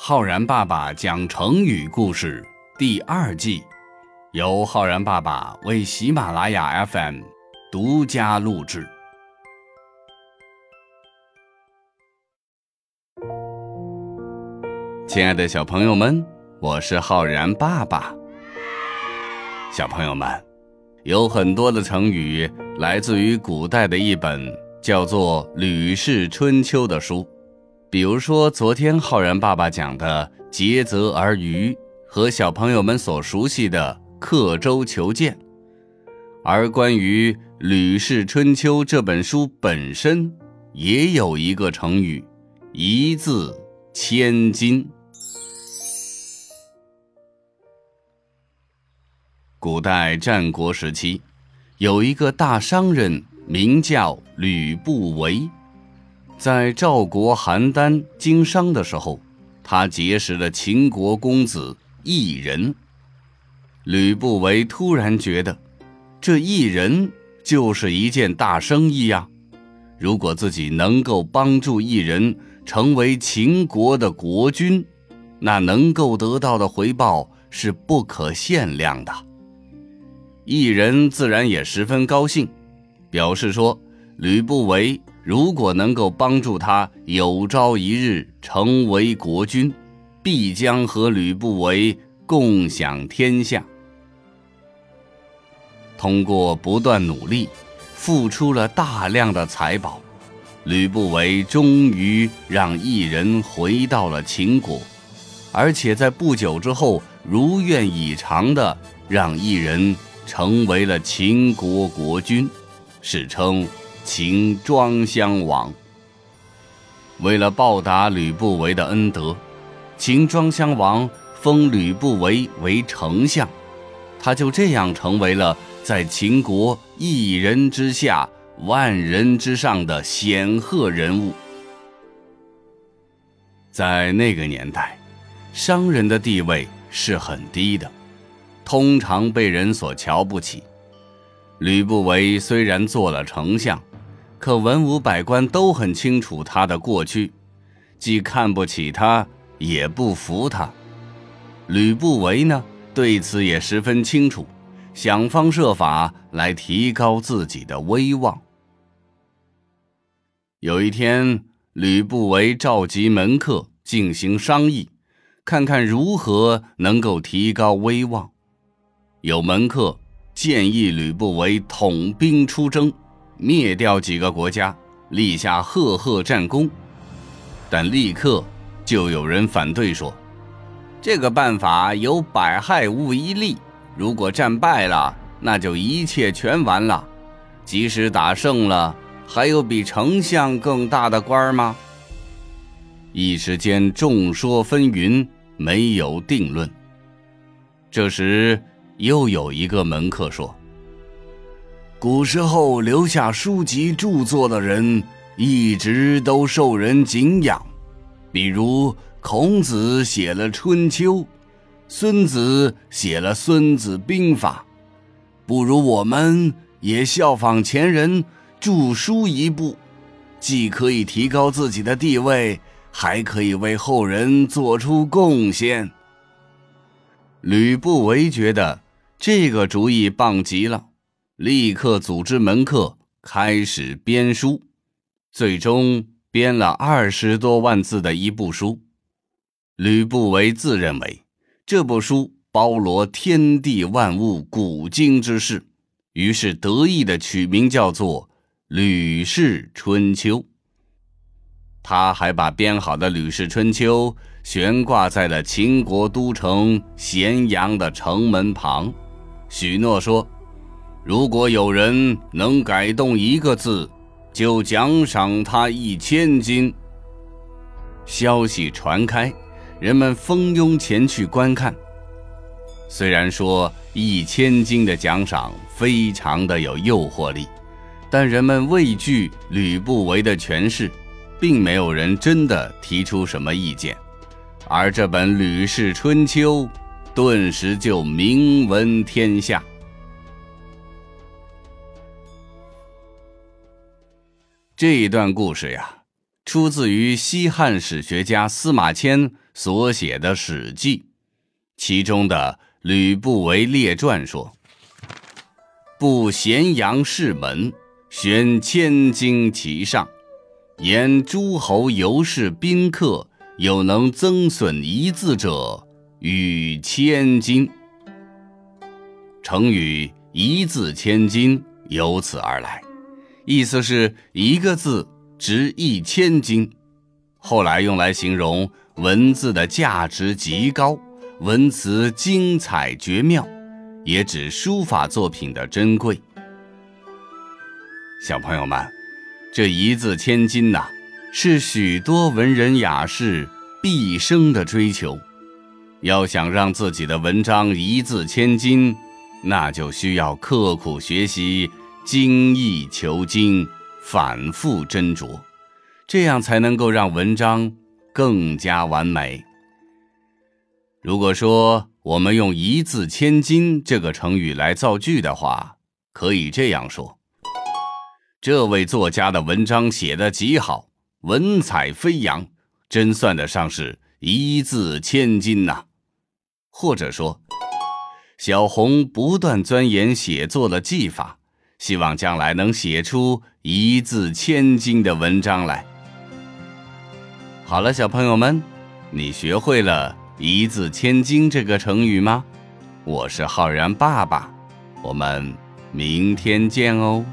浩然爸爸讲成语故事第二季，由浩然爸爸为喜马拉雅 FM 独家录制。亲爱的小朋友们，我是浩然爸爸。小朋友们，有很多的成语来自于古代的一本叫做《吕氏春秋》的书。比如说，昨天浩然爸爸讲的“竭泽而渔”和小朋友们所熟悉的“刻舟求剑”，而关于《吕氏春秋》这本书本身，也有一个成语“一字千金”。古代战国时期，有一个大商人，名叫吕不韦。在赵国邯郸经商的时候，他结识了秦国公子异人。吕不韦突然觉得，这异人就是一件大生意呀！如果自己能够帮助异人成为秦国的国君，那能够得到的回报是不可限量的。异人自然也十分高兴，表示说：“吕不韦。”如果能够帮助他有朝一日成为国君，必将和吕不韦共享天下。通过不断努力，付出了大量的财宝，吕不韦终于让异人回到了秦国，而且在不久之后如愿以偿的让异人成为了秦国国君，史称。秦庄襄王为了报答吕不韦的恩德，秦庄襄王封吕不韦为丞相，他就这样成为了在秦国一人之下、万人之上的显赫人物。在那个年代，商人的地位是很低的，通常被人所瞧不起。吕不韦虽然做了丞相，可文武百官都很清楚他的过去，既看不起他，也不服他。吕不韦呢，对此也十分清楚，想方设法来提高自己的威望。有一天，吕不韦召集门客进行商议，看看如何能够提高威望。有门客建议吕不韦统兵出征。灭掉几个国家，立下赫赫战功，但立刻就有人反对说：“这个办法有百害无一利。如果战败了，那就一切全完了；即使打胜了，还有比丞相更大的官吗？”一时间众说纷纭，没有定论。这时，又有一个门客说。古时候留下书籍著作的人，一直都受人敬仰。比如孔子写了《春秋》，孙子写了《孙子兵法》，不如我们也效仿前人著书一部，既可以提高自己的地位，还可以为后人做出贡献。吕不韦觉得这个主意棒极了。立刻组织门客开始编书，最终编了二十多万字的一部书。吕不韦自认为这部书包罗天地万物、古今之事，于是得意的取名叫做《吕氏春秋》。他还把编好的《吕氏春秋》悬挂在了秦国都城咸阳的城门旁，许诺说。如果有人能改动一个字，就奖赏他一千金。消息传开，人们蜂拥前去观看。虽然说一千金的奖赏非常的有诱惑力，但人们畏惧吕不韦的权势，并没有人真的提出什么意见。而这本《吕氏春秋》顿时就名闻天下。这一段故事呀，出自于西汉史学家司马迁所写的《史记》，其中的《吕不韦列传》说：“布咸阳市门，悬千金其上，言诸侯游士宾客有能增损一字者，与千金。”成语“一字千金”由此而来，意思是一个字。值一千金，后来用来形容文字的价值极高，文辞精彩绝妙，也指书法作品的珍贵。小朋友们，这一字千金呐，是许多文人雅士毕生的追求。要想让自己的文章一字千金，那就需要刻苦学习，精益求精。反复斟酌，这样才能够让文章更加完美。如果说我们用“一字千金”这个成语来造句的话，可以这样说：这位作家的文章写得极好，文采飞扬，真算得上是一字千金呐。或者说，小红不断钻研写作的技法。希望将来能写出一字千金的文章来。好了，小朋友们，你学会了一字千金这个成语吗？我是浩然爸爸，我们明天见哦。